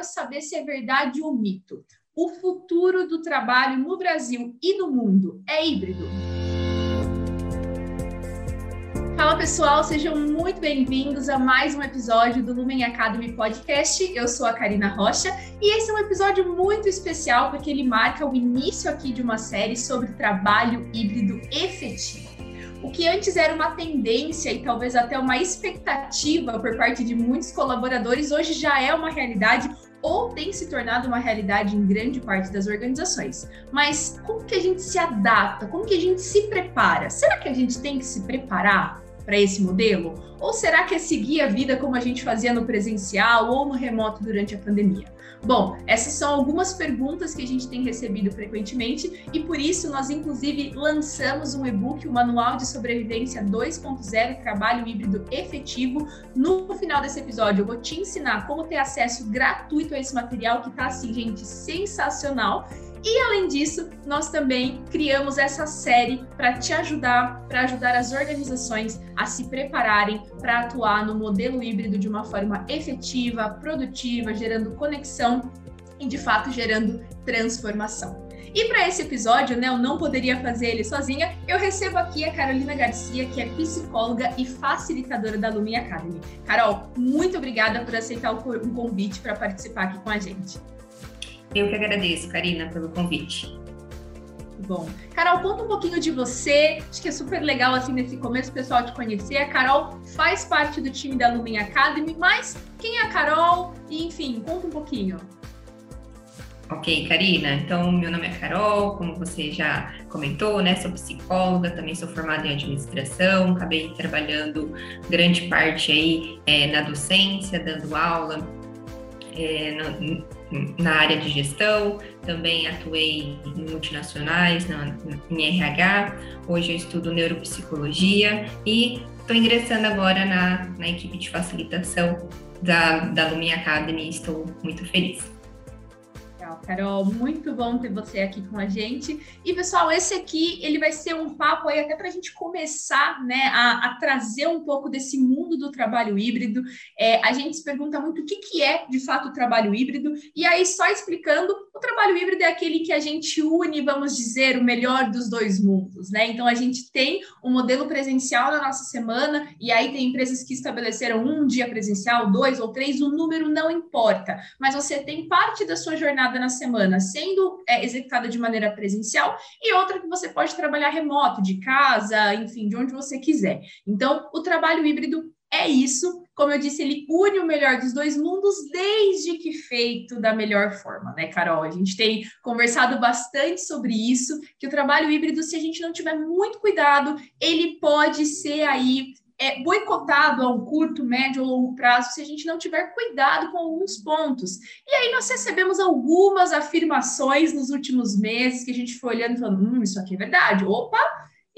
quero saber se é verdade ou mito. O futuro do trabalho no Brasil e no mundo é híbrido? Fala pessoal, sejam muito bem-vindos a mais um episódio do Lumen Academy Podcast. Eu sou a Karina Rocha e esse é um episódio muito especial porque ele marca o início aqui de uma série sobre trabalho híbrido efetivo. O que antes era uma tendência e talvez até uma expectativa por parte de muitos colaboradores, hoje já é uma realidade ou tem se tornado uma realidade em grande parte das organizações. Mas como que a gente se adapta? Como que a gente se prepara? Será que a gente tem que se preparar para esse modelo? Ou será que é seguir a vida como a gente fazia no presencial ou no remoto durante a pandemia? Bom, essas são algumas perguntas que a gente tem recebido frequentemente e por isso nós, inclusive, lançamos um e-book, o Manual de Sobrevivência 2.0 Trabalho Híbrido Efetivo. No final desse episódio, eu vou te ensinar como ter acesso gratuito a esse material que está, assim, gente, sensacional. E além disso, nós também criamos essa série para te ajudar, para ajudar as organizações a se prepararem para atuar no modelo híbrido de uma forma efetiva, produtiva, gerando conexão e de fato gerando transformação. E para esse episódio, né, eu não poderia fazer ele sozinha, eu recebo aqui a Carolina Garcia, que é psicóloga e facilitadora da Lumi Academy. Carol, muito obrigada por aceitar o convite para participar aqui com a gente. Eu que agradeço, Karina, pelo convite. Bom, Carol, conta um pouquinho de você. Acho que é super legal, assim, nesse começo, o pessoal te conhecer. A Carol faz parte do time da Lumen Academy, mas quem é a Carol? E, enfim, conta um pouquinho. Ok, Karina. Então, meu nome é Carol, como você já comentou, né? Sou psicóloga, também sou formada em administração, acabei trabalhando grande parte aí é, na docência, dando aula é, na área de gestão, também atuei em multinacionais, na, em RH, hoje eu estudo neuropsicologia e estou ingressando agora na, na equipe de facilitação da, da Lumi Academy e estou muito feliz. Carol. Muito bom ter você aqui com a gente. E, pessoal, esse aqui, ele vai ser um papo aí até para a gente começar, né, a, a, trazer um pouco desse mundo do trabalho híbrido. É, a gente se pergunta muito o que, que é, de fato, o trabalho híbrido. E aí, só explicando, o trabalho híbrido é aquele que a gente une, vamos dizer, o melhor dos dois mundos, né? Então, a gente tem um modelo presencial na nossa semana, e aí tem empresas que estabeleceram um dia presencial, dois ou três, o número não importa, mas você tem parte da sua jornada na semana sendo é, executada de maneira presencial e outra que você pode trabalhar remoto, de casa, enfim, de onde você quiser. Então, o trabalho híbrido é isso. Como eu disse, ele une o melhor dos dois mundos, desde que feito da melhor forma, né, Carol? A gente tem conversado bastante sobre isso, que o trabalho híbrido, se a gente não tiver muito cuidado, ele pode ser aí é, boicotado a um curto, médio ou longo prazo se a gente não tiver cuidado com alguns pontos. E aí nós recebemos algumas afirmações nos últimos meses que a gente foi olhando e falando, hum, isso aqui é verdade. Opa,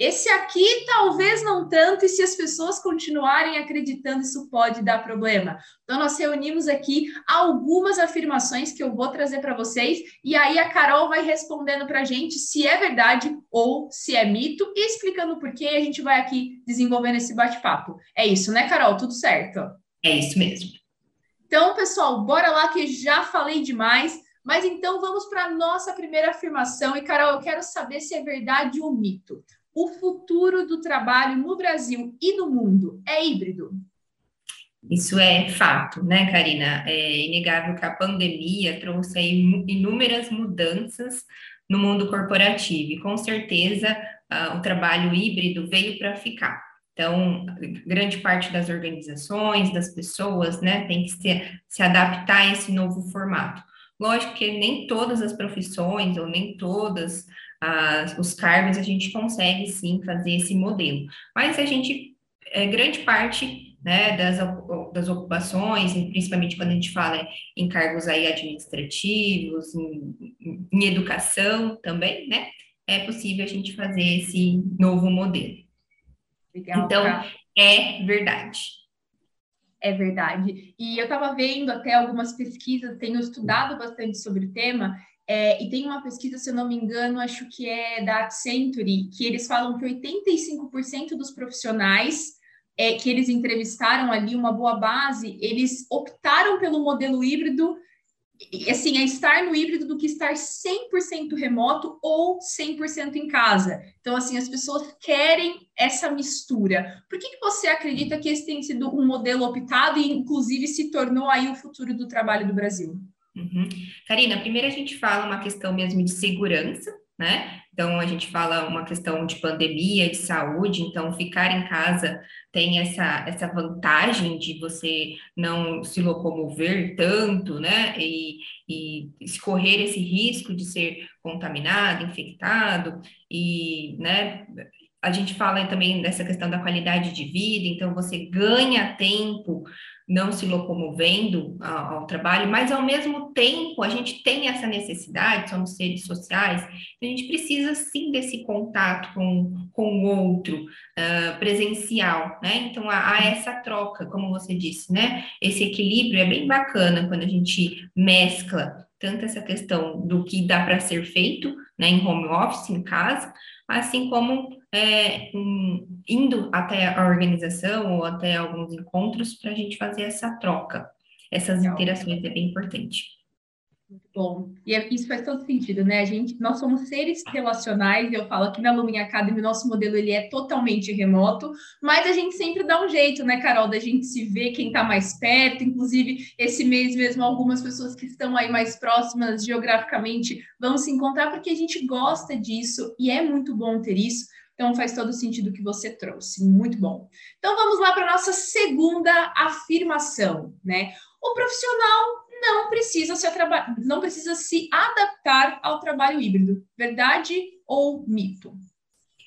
esse aqui talvez não tanto, e se as pessoas continuarem acreditando, isso pode dar problema. Então, nós reunimos aqui algumas afirmações que eu vou trazer para vocês, e aí a Carol vai respondendo para a gente se é verdade ou se é mito, e explicando por que a gente vai aqui desenvolvendo esse bate-papo. É isso, né, Carol? Tudo certo? É isso mesmo. Então, pessoal, bora lá que já falei demais. Mas então vamos para a nossa primeira afirmação. E, Carol, eu quero saber se é verdade ou mito o futuro do trabalho no Brasil e no mundo é híbrido? Isso é fato, né, Karina? É inegável que a pandemia trouxe inúmeras mudanças no mundo corporativo e com certeza o trabalho híbrido veio para ficar. Então, grande parte das organizações, das pessoas, né, tem que se, se adaptar a esse novo formato. Lógico que nem todas as profissões ou nem todas as, os cargos, a gente consegue sim fazer esse modelo. Mas a gente, é, grande parte né, das, das ocupações, principalmente quando a gente fala em cargos aí administrativos, em, em educação também, né, é possível a gente fazer esse novo modelo. Legal, então, tá. é verdade. É verdade. E eu estava vendo até algumas pesquisas, tenho estudado bastante sobre o tema, é, e tem uma pesquisa, se eu não me engano, acho que é da Accenture, que eles falam que 85% dos profissionais é, que eles entrevistaram ali, uma boa base, eles optaram pelo modelo híbrido assim, é estar no híbrido do que estar 100% remoto ou 100% em casa. Então, assim, as pessoas querem essa mistura. Por que, que você acredita que esse tem sido um modelo optado e, inclusive, se tornou aí o futuro do trabalho do Brasil? Uhum. Karina, primeiro a gente fala uma questão mesmo de segurança, né? Então, a gente fala uma questão de pandemia, de saúde, então ficar em casa tem essa, essa vantagem de você não se locomover tanto, né? E, e escorrer esse risco de ser contaminado, infectado, e, né? A gente fala também dessa questão da qualidade de vida, então você ganha tempo não se locomovendo ao, ao, trabalho, mas ao mesmo tempo a gente tem essa necessidade, somos seres sociais, a gente precisa sim desse contato com, com o outro uh, presencial, né? Então há, há, essa troca, como você disse, né? Esse equilíbrio é bem bacana quando a gente mescla tanto essa questão do que dá para ser feito, né, em home office, em casa, assim como é, um, indo até a organização ou até alguns encontros para a gente fazer essa troca. Essas Legal. interações é bem importante. Muito bom. E é, isso faz todo sentido, né? A gente, nós somos seres relacionais, eu falo aqui na Lumen Academy, nosso modelo ele é totalmente remoto, mas a gente sempre dá um jeito, né, Carol, da gente se ver quem está mais perto, inclusive esse mês mesmo algumas pessoas que estão aí mais próximas geograficamente vão se encontrar porque a gente gosta disso e é muito bom ter isso. Então faz todo sentido o que você trouxe, muito bom. Então vamos lá para a nossa segunda afirmação, né? O profissional não precisa se não precisa se adaptar ao trabalho híbrido. Verdade ou mito?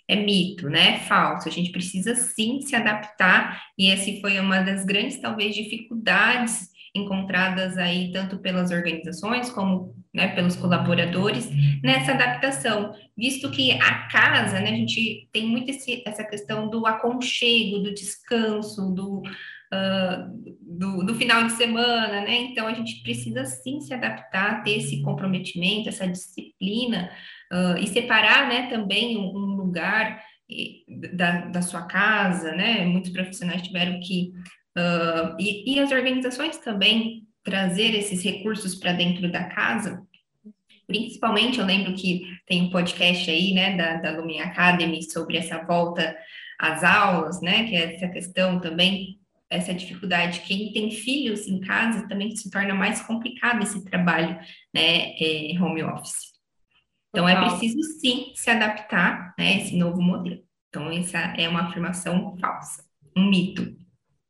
É mito, né? Falso. A gente precisa sim se adaptar, e essa foi uma das grandes, talvez, dificuldades encontradas aí tanto pelas organizações como né, pelos colaboradores nessa adaptação, visto que a casa, né, a gente tem muito esse, essa questão do aconchego, do descanso, do, uh, do, do, final de semana, né? Então a gente precisa sim se adaptar, ter esse comprometimento, essa disciplina uh, e separar, né, também um, um lugar da, da sua casa, né? Muitos profissionais tiveram que Uh, e, e as organizações também trazer esses recursos para dentro da casa, principalmente eu lembro que tem um podcast aí, né, da, da Lumen Academy sobre essa volta às aulas, né, que é essa questão também, essa dificuldade. Quem tem filhos em casa também se torna mais complicado esse trabalho, né, é, home office. Então, é preciso sim se adaptar, né, a esse novo modelo. Então, essa é uma afirmação falsa, um mito.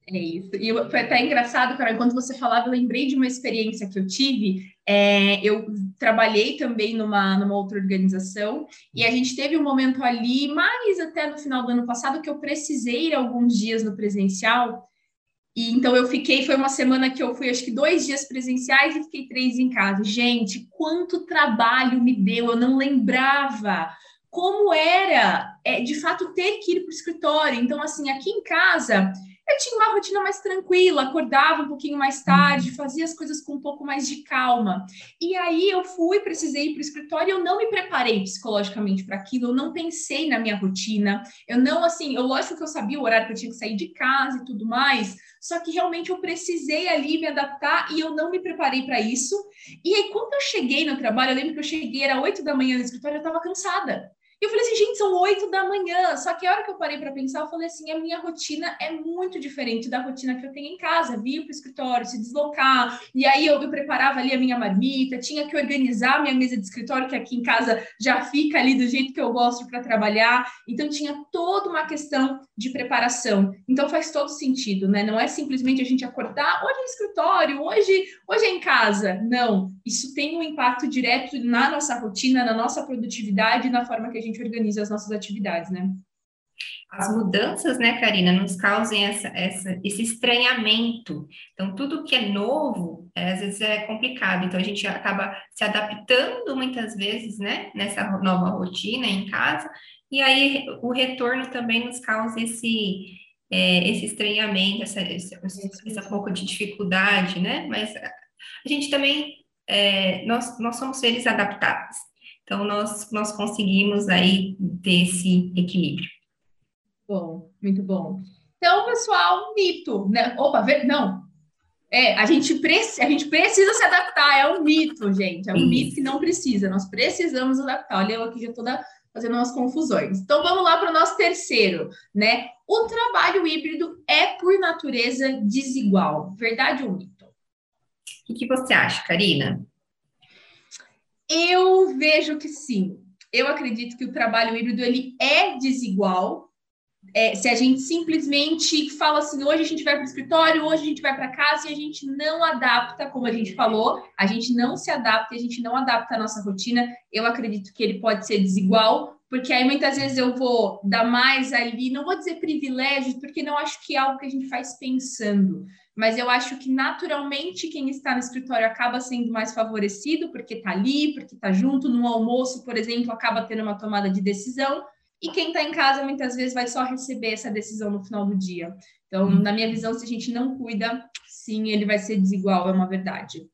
É isso. E foi até engraçado, cara, enquanto você falava, eu lembrei de uma experiência que eu tive. É, eu trabalhei também numa, numa outra organização e a gente teve um momento ali, mais até no final do ano passado, que eu precisei ir alguns dias no presencial. E então eu fiquei, foi uma semana que eu fui, acho que dois dias presenciais e fiquei três em casa. Gente, quanto trabalho me deu, eu não lembrava como era, é, de fato, ter que ir para o escritório. Então, assim, aqui em casa eu tinha uma rotina mais tranquila, acordava um pouquinho mais tarde, fazia as coisas com um pouco mais de calma. E aí eu fui, precisei ir para o escritório, eu não me preparei psicologicamente para aquilo, eu não pensei na minha rotina, eu não assim, eu lógico que eu sabia o horário que eu tinha que sair de casa e tudo mais, só que realmente eu precisei ali me adaptar e eu não me preparei para isso. E aí quando eu cheguei no trabalho, eu lembro que eu cheguei era oito da manhã no escritório, eu estava cansada. Eu falei assim, gente, são oito da manhã. Só que a hora que eu parei para pensar, eu falei assim: a minha rotina é muito diferente da rotina que eu tenho em casa. Vir para o escritório, se deslocar. E aí eu, eu preparava ali a minha marmita, tinha que organizar a minha mesa de escritório, que aqui em casa já fica ali do jeito que eu gosto para trabalhar. Então tinha toda uma questão de preparação. Então faz todo sentido, né? Não é simplesmente a gente acordar, hoje é escritório, hoje, hoje é em casa. Não. Isso tem um impacto direto na nossa rotina, na nossa produtividade, na forma que a gente organiza as nossas atividades, né? As mudanças, né, Karina, nos causam essa, essa, esse estranhamento. Então, tudo que é novo, é, às vezes é complicado. Então, a gente acaba se adaptando muitas vezes, né, nessa nova rotina em casa. E aí, o retorno também nos causa esse, é, esse estranhamento, essa, essa, essa pouco de dificuldade, né? Mas a gente também, é, nós, nós somos seres adaptáveis. Então, nós, nós conseguimos aí ter esse equilíbrio. Bom, muito bom. Então, pessoal, mito, né? Opa, ver... não. É, a gente, a gente precisa se adaptar, é um mito, gente. É um Isso. mito que não precisa, nós precisamos adaptar. Olha, eu aqui já toda fazendo umas confusões. Então vamos lá para o nosso terceiro, né? O trabalho híbrido é, por natureza, desigual. Verdade ou mito? O que, você acha, Karina? Eu vejo que sim. Eu acredito que o trabalho híbrido ele é desigual, é, se a gente simplesmente fala assim, hoje a gente vai para o escritório, hoje a gente vai para casa e a gente não adapta, como a gente falou, a gente não se adapta, a gente não adapta a nossa rotina, eu acredito que ele pode ser desigual, porque aí muitas vezes eu vou dar mais ali, não vou dizer privilégios, porque não acho que é algo que a gente faz pensando, mas eu acho que naturalmente quem está no escritório acaba sendo mais favorecido, porque está ali, porque está junto, no almoço, por exemplo, acaba tendo uma tomada de decisão, e quem está em casa muitas vezes vai só receber essa decisão no final do dia. Então, na minha visão, se a gente não cuida, sim, ele vai ser desigual, é uma verdade.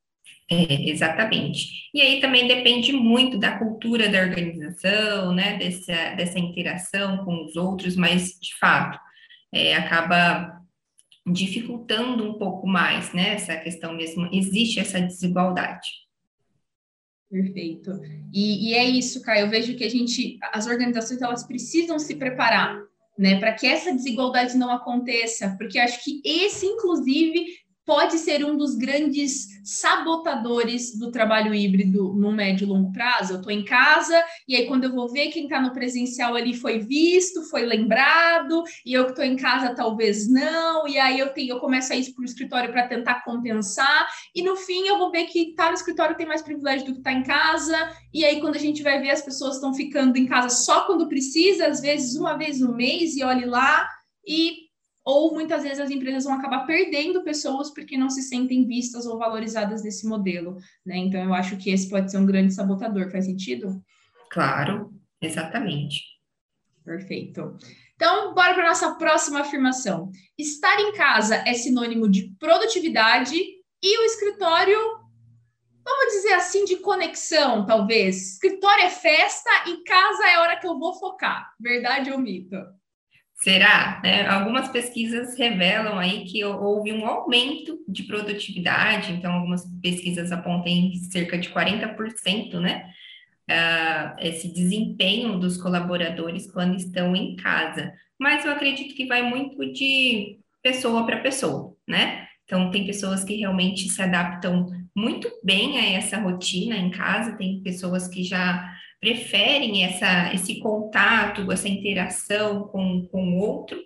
É, exatamente. E aí também depende muito da cultura da organização, né, dessa, dessa interação com os outros, mas de fato é, acaba dificultando um pouco mais, né, essa questão mesmo, existe essa desigualdade. Perfeito. E, e, é isso, Caio. Eu vejo que a gente, as organizações, elas precisam se preparar, né, para que essa desigualdade não aconteça, porque acho que esse, inclusive, pode ser um dos grandes sabotadores do trabalho híbrido no médio e longo prazo. Eu estou em casa e aí quando eu vou ver quem está no presencial ali foi visto, foi lembrado, e eu que estou em casa talvez não, e aí eu tenho, eu começo a ir para o escritório para tentar compensar, e no fim eu vou ver que tá no escritório tem mais privilégio do que tá em casa, e aí quando a gente vai ver as pessoas estão ficando em casa só quando precisa, às vezes uma vez no mês, e olhe lá, e ou muitas vezes as empresas vão acabar perdendo pessoas porque não se sentem vistas ou valorizadas nesse modelo, né? Então eu acho que esse pode ser um grande sabotador, faz sentido? Claro, exatamente. Perfeito. Então, bora para nossa próxima afirmação. Estar em casa é sinônimo de produtividade e o escritório, vamos dizer assim, de conexão, talvez. Escritório é festa e casa é a hora que eu vou focar. Verdade ou mito? Será? Né? Algumas pesquisas revelam aí que houve um aumento de produtividade, então algumas pesquisas apontam em cerca de 40%, né? Uh, esse desempenho dos colaboradores quando estão em casa. Mas eu acredito que vai muito de pessoa para pessoa, né? Então, tem pessoas que realmente se adaptam muito bem a essa rotina em casa, tem pessoas que já preferem essa, esse contato, essa interação com, o outro.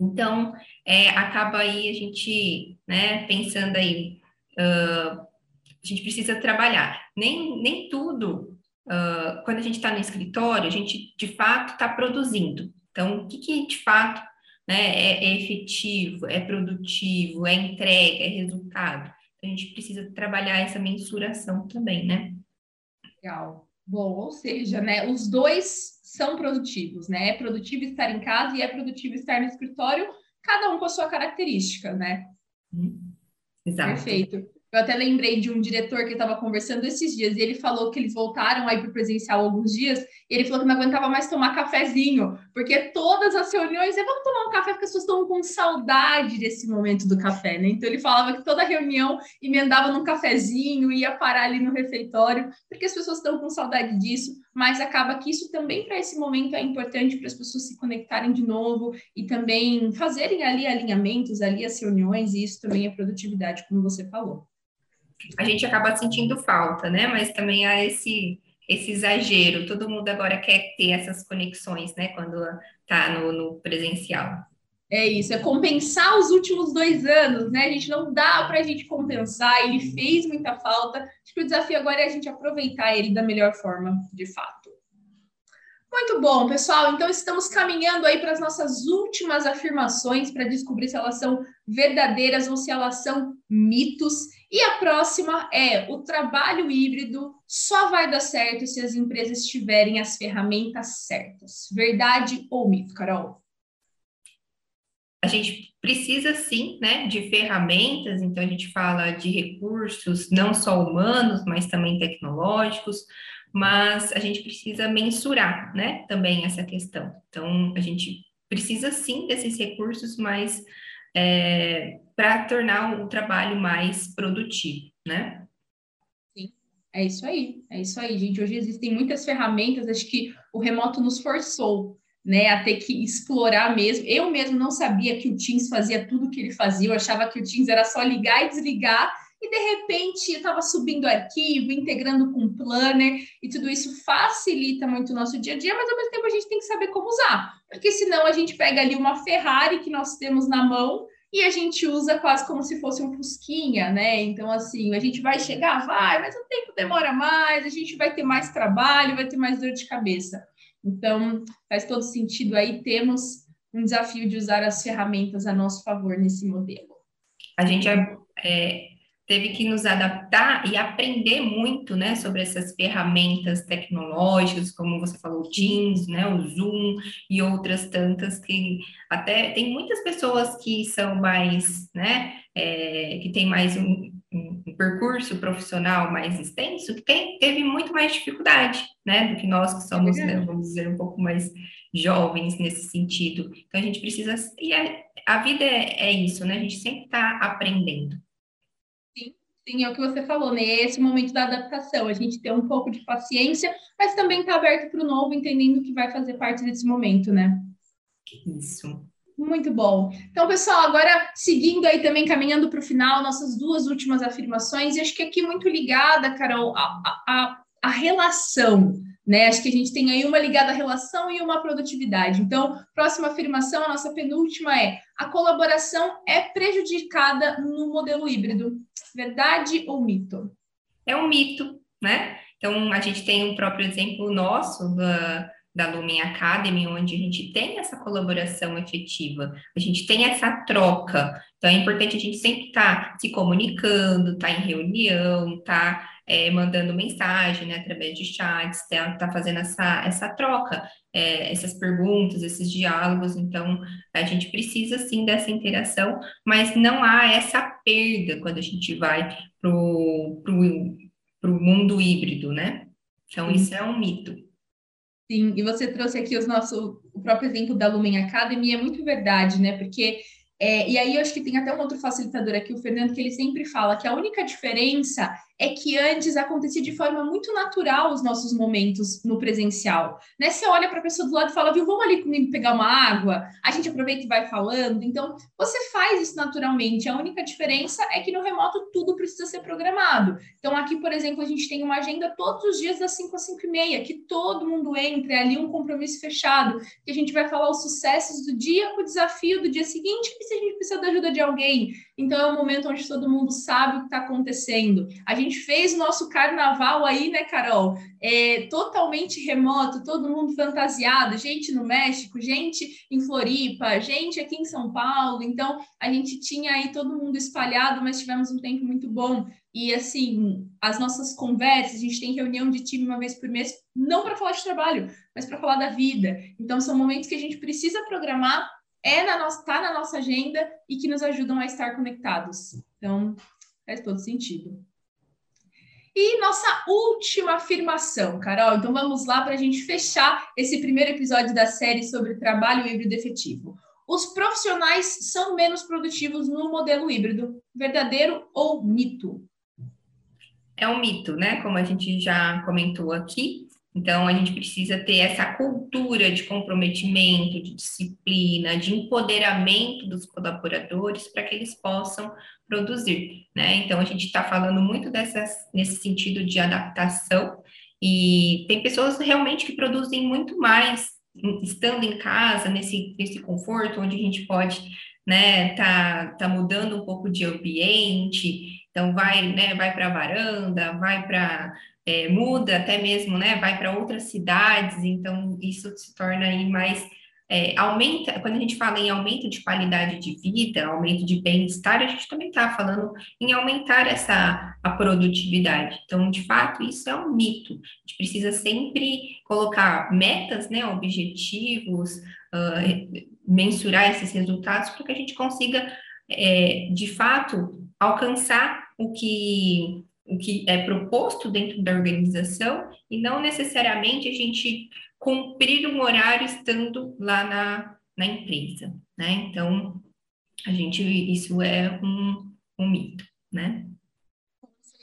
Então, é, acaba aí a gente, né, pensando aí, uh, a gente precisa trabalhar. Nem, nem tudo, uh, quando a gente está no escritório, a gente de fato está produzindo. Então, o que, que de fato né, é, é efetivo, é produtivo, é entrega, é resultado? Então, a gente precisa trabalhar essa mensuração também, né? Legal. Bom, ou seja, né, os dois são produtivos, né? É produtivo estar em casa e é produtivo estar no escritório, cada um com a sua característica, né? Exato. Perfeito. Eu até lembrei de um diretor que estava conversando esses dias, e ele falou que eles voltaram aí para o presencial alguns dias, e ele falou que não aguentava mais tomar cafezinho, porque todas as reuniões é vamos tomar um café, porque as pessoas estão com saudade desse momento do café, né? Então ele falava que toda reunião emendava num cafezinho, ia parar ali no refeitório, porque as pessoas estão com saudade disso, mas acaba que isso também para esse momento é importante para as pessoas se conectarem de novo e também fazerem ali alinhamentos, ali as reuniões, e isso também é produtividade, como você falou a gente acaba sentindo falta, né? Mas também há esse, esse exagero. Todo mundo agora quer ter essas conexões, né? Quando está no, no presencial. É isso, é compensar os últimos dois anos, né? A gente não dá para a gente compensar, ele fez muita falta. Acho que o desafio agora é a gente aproveitar ele da melhor forma, de fato. Muito bom, pessoal. Então, estamos caminhando aí para as nossas últimas afirmações para descobrir se elas são verdadeiras ou se elas são mitos. E a próxima é: o trabalho híbrido só vai dar certo se as empresas tiverem as ferramentas certas. Verdade ou mito, Carol? A gente precisa sim, né, de ferramentas, então a gente fala de recursos não só humanos, mas também tecnológicos mas a gente precisa mensurar, né, também essa questão. Então, a gente precisa sim desses recursos, mas é, para tornar o trabalho mais produtivo, né? Sim, é isso aí, é isso aí, gente. Hoje existem muitas ferramentas, acho que o remoto nos forçou né, a ter que explorar mesmo. Eu mesmo não sabia que o Teams fazia tudo o que ele fazia, eu achava que o Teams era só ligar e desligar, e de repente eu estava subindo arquivo, integrando com planner, e tudo isso facilita muito o nosso dia a dia, mas ao mesmo tempo a gente tem que saber como usar, porque senão a gente pega ali uma Ferrari que nós temos na mão e a gente usa quase como se fosse um fusquinha, né? Então, assim, a gente vai chegar, vai, mas o tempo demora mais, a gente vai ter mais trabalho, vai ter mais dor de cabeça. Então, faz todo sentido aí, temos um desafio de usar as ferramentas a nosso favor nesse modelo. A gente é, é, teve que nos adaptar e aprender muito, né, sobre essas ferramentas tecnológicas, como você falou, o Teams, né, o Zoom e outras tantas que até tem muitas pessoas que são mais, né, é, que tem mais um, um, percurso profissional mais extenso, que tem, teve muito mais dificuldade, né, do que nós que somos, é né, vamos dizer, um pouco mais jovens nesse sentido. Então a gente precisa, e é, a vida é, é isso, né, a gente sempre está aprendendo. Sim, é o que você falou, né, esse momento da adaptação, a gente ter um pouco de paciência, mas também está aberto para o novo, entendendo que vai fazer parte desse momento, né. Isso. Muito bom. Então, pessoal, agora seguindo aí também, caminhando para o final, nossas duas últimas afirmações, e acho que aqui muito ligada, Carol, a, a, a relação, né? Acho que a gente tem aí uma ligada à relação e uma produtividade. Então, próxima afirmação, a nossa penúltima é: a colaboração é prejudicada no modelo híbrido. Verdade ou mito? É um mito, né? Então, a gente tem um próprio exemplo nosso da da Lumen Academy, onde a gente tem essa colaboração efetiva, a gente tem essa troca. Então, é importante a gente sempre estar tá se comunicando, estar tá em reunião, estar tá, é, mandando mensagem né, através de chats, estar tá, fazendo essa, essa troca, é, essas perguntas, esses diálogos. Então, a gente precisa sim dessa interação, mas não há essa perda quando a gente vai para o mundo híbrido, né? Então, isso é um mito. Sim, e você trouxe aqui os nosso, o próprio exemplo da Lumen Academy, é muito verdade, né? Porque é, e aí eu acho que tem até um outro facilitador aqui, o Fernando, que ele sempre fala que a única diferença é que antes acontecia de forma muito natural os nossos momentos no presencial. Né? Você olha para a pessoa do lado e fala, viu, vamos ali comigo pegar uma água, a gente aproveita e vai falando. Então, você faz isso naturalmente. A única diferença é que no remoto tudo precisa ser programado. Então, aqui, por exemplo, a gente tem uma agenda todos os dias das 5 às 5 e meia, que todo mundo entre, é ali um compromisso fechado, que a gente vai falar os sucessos do dia, o desafio do dia seguinte, e se a gente precisa da ajuda de alguém. Então, é um momento onde todo mundo sabe o que está acontecendo. A gente fez nosso carnaval aí, né, Carol? É, totalmente remoto, todo mundo fantasiado, gente no México, gente em Floripa, gente aqui em São Paulo. Então, a gente tinha aí todo mundo espalhado, mas tivemos um tempo muito bom. E assim, as nossas conversas, a gente tem reunião de time uma vez por mês, não para falar de trabalho, mas para falar da vida. Então, são momentos que a gente precisa programar é na nossa, tá na nossa agenda e que nos ajudam a estar conectados. Então, faz todo sentido. E nossa última afirmação, Carol. Então vamos lá para a gente fechar esse primeiro episódio da série sobre trabalho híbrido efetivo. Os profissionais são menos produtivos no modelo híbrido, verdadeiro ou mito? É um mito, né? Como a gente já comentou aqui. Então, a gente precisa ter essa cultura de comprometimento, de disciplina, de empoderamento dos colaboradores para que eles possam produzir, né? Então, a gente está falando muito dessas, nesse sentido de adaptação, e tem pessoas realmente que produzem muito mais estando em casa, nesse, nesse conforto, onde a gente pode, né, tá, tá mudando um pouco de ambiente, então vai, né, vai para varanda, vai para é, muda até mesmo, né, vai para outras cidades, então isso se torna aí mais é, aumenta, quando a gente fala em aumento de qualidade de vida, aumento de bem-estar, a gente também está falando em aumentar essa a produtividade. Então, de fato, isso é um mito. A gente precisa sempre colocar metas, né, objetivos, uh, mensurar esses resultados para que a gente consiga, é, de fato, alcançar o que o que é proposto dentro da organização e não necessariamente a gente cumprir um horário estando lá na, na empresa, né? Então, a gente, isso é um, um mito, né?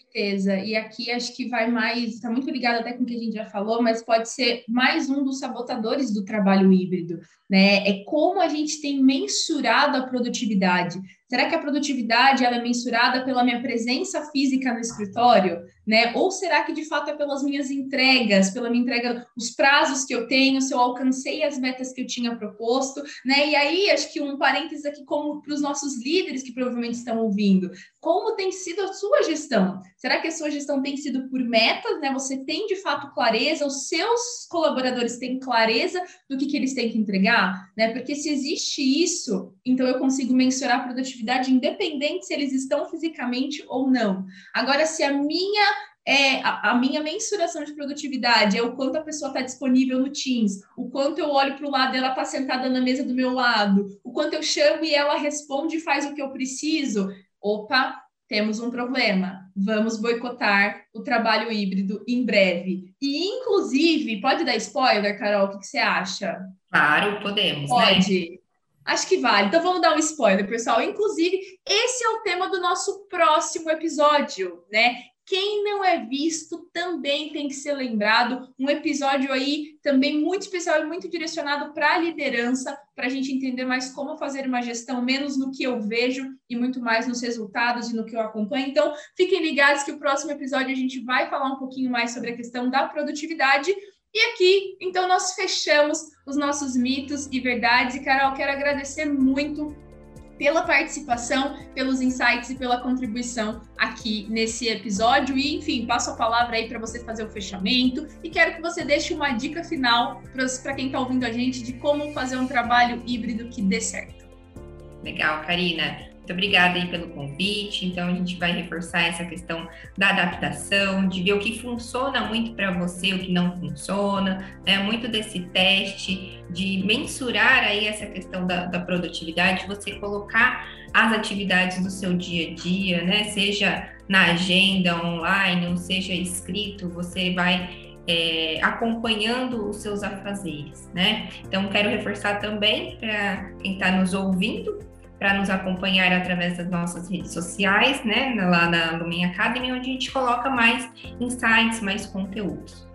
certeza. E aqui acho que vai mais, está muito ligado até com o que a gente já falou, mas pode ser mais um dos sabotadores do trabalho híbrido, né? É como a gente tem mensurado a produtividade. Será que a produtividade ela é mensurada pela minha presença física no escritório, né? Ou será que de fato é pelas minhas entregas, pela minha entrega, os prazos que eu tenho, se eu alcancei as metas que eu tinha proposto, né? E aí acho que um parênteses aqui como para os nossos líderes que provavelmente estão ouvindo, como tem sido a sua gestão? Será que a sua gestão tem sido por metas, né? Você tem de fato clareza, os seus colaboradores têm clareza do que, que eles têm que entregar, né? Porque se existe isso, então eu consigo mensurar a produtividade independente se eles estão fisicamente ou não. Agora, se a minha é, a, a, minha mensuração de produtividade é o quanto a pessoa está disponível no Teams, o quanto eu olho para o lado e ela está sentada na mesa do meu lado, o quanto eu chamo e ela responde e faz o que eu preciso. Opa, temos um problema. Vamos boicotar o trabalho híbrido em breve. E, inclusive, pode dar spoiler, Carol? O que, que você acha? Claro, podemos. Né? Pode. Né? Acho que vale. Então vamos dar um spoiler, pessoal. Inclusive, esse é o tema do nosso próximo episódio, né? Quem não é visto também tem que ser lembrado. Um episódio aí também muito especial e muito direcionado para a liderança, para a gente entender mais como fazer uma gestão, menos no que eu vejo e muito mais nos resultados e no que eu acompanho. Então, fiquem ligados que o próximo episódio a gente vai falar um pouquinho mais sobre a questão da produtividade e aqui, então, nós fechamos os nossos mitos e verdades. E, Carol, quero agradecer muito pela participação, pelos insights e pela contribuição aqui nesse episódio. E, enfim, passo a palavra aí para você fazer o fechamento e quero que você deixe uma dica final para quem está ouvindo a gente de como fazer um trabalho híbrido que dê certo. Legal, Karina. Muito obrigada aí pelo convite. Então, a gente vai reforçar essa questão da adaptação, de ver o que funciona muito para você, o que não funciona, né? Muito desse teste, de mensurar aí essa questão da, da produtividade, você colocar as atividades do seu dia a dia, né? Seja na agenda online, ou seja escrito, você vai é, acompanhando os seus afazeres, né? Então, quero reforçar também para quem está nos ouvindo para nos acompanhar através das nossas redes sociais, né, lá na Lumen Academy, onde a gente coloca mais insights, mais conteúdos.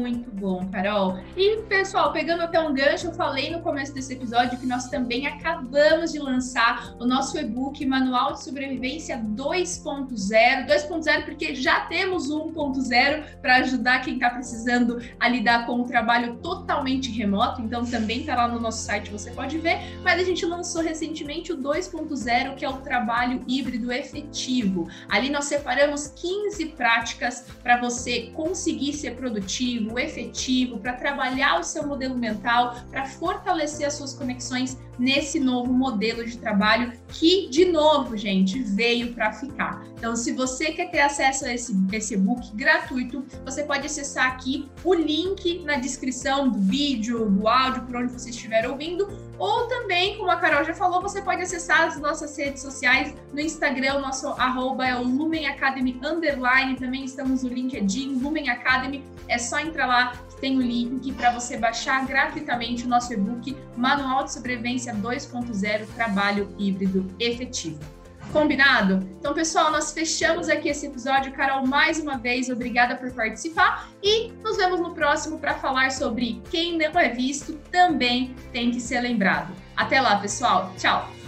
Muito bom, Carol. E, pessoal, pegando até um gancho, eu falei no começo desse episódio que nós também acabamos de lançar o nosso e-book Manual de Sobrevivência 2.0. 2.0 porque já temos 1.0 para ajudar quem está precisando a lidar com o trabalho totalmente remoto. Então, também está lá no nosso site, você pode ver. Mas a gente lançou recentemente o 2.0, que é o trabalho híbrido efetivo. Ali nós separamos 15 práticas para você conseguir ser produtivo efetivo, para trabalhar o seu modelo mental, para fortalecer as suas conexões nesse novo modelo de trabalho que, de novo, gente, veio para ficar. Então, se você quer ter acesso a esse, e-book gratuito, você pode acessar aqui o link na descrição do vídeo, do áudio, por onde você estiver ouvindo, ou também, como a Carol já falou, você pode acessar as nossas redes sociais no Instagram, nosso arroba é o Lumen Academy Underline, também estamos no LinkedIn, Lumen Academy, é só lá tem o link para você baixar gratuitamente o nosso e-book Manual de Sobrevivência 2.0 Trabalho Híbrido Efetivo. Combinado? Então, pessoal, nós fechamos aqui esse episódio. Carol, mais uma vez, obrigada por participar e nos vemos no próximo para falar sobre quem não é visto também tem que ser lembrado. Até lá, pessoal. Tchau!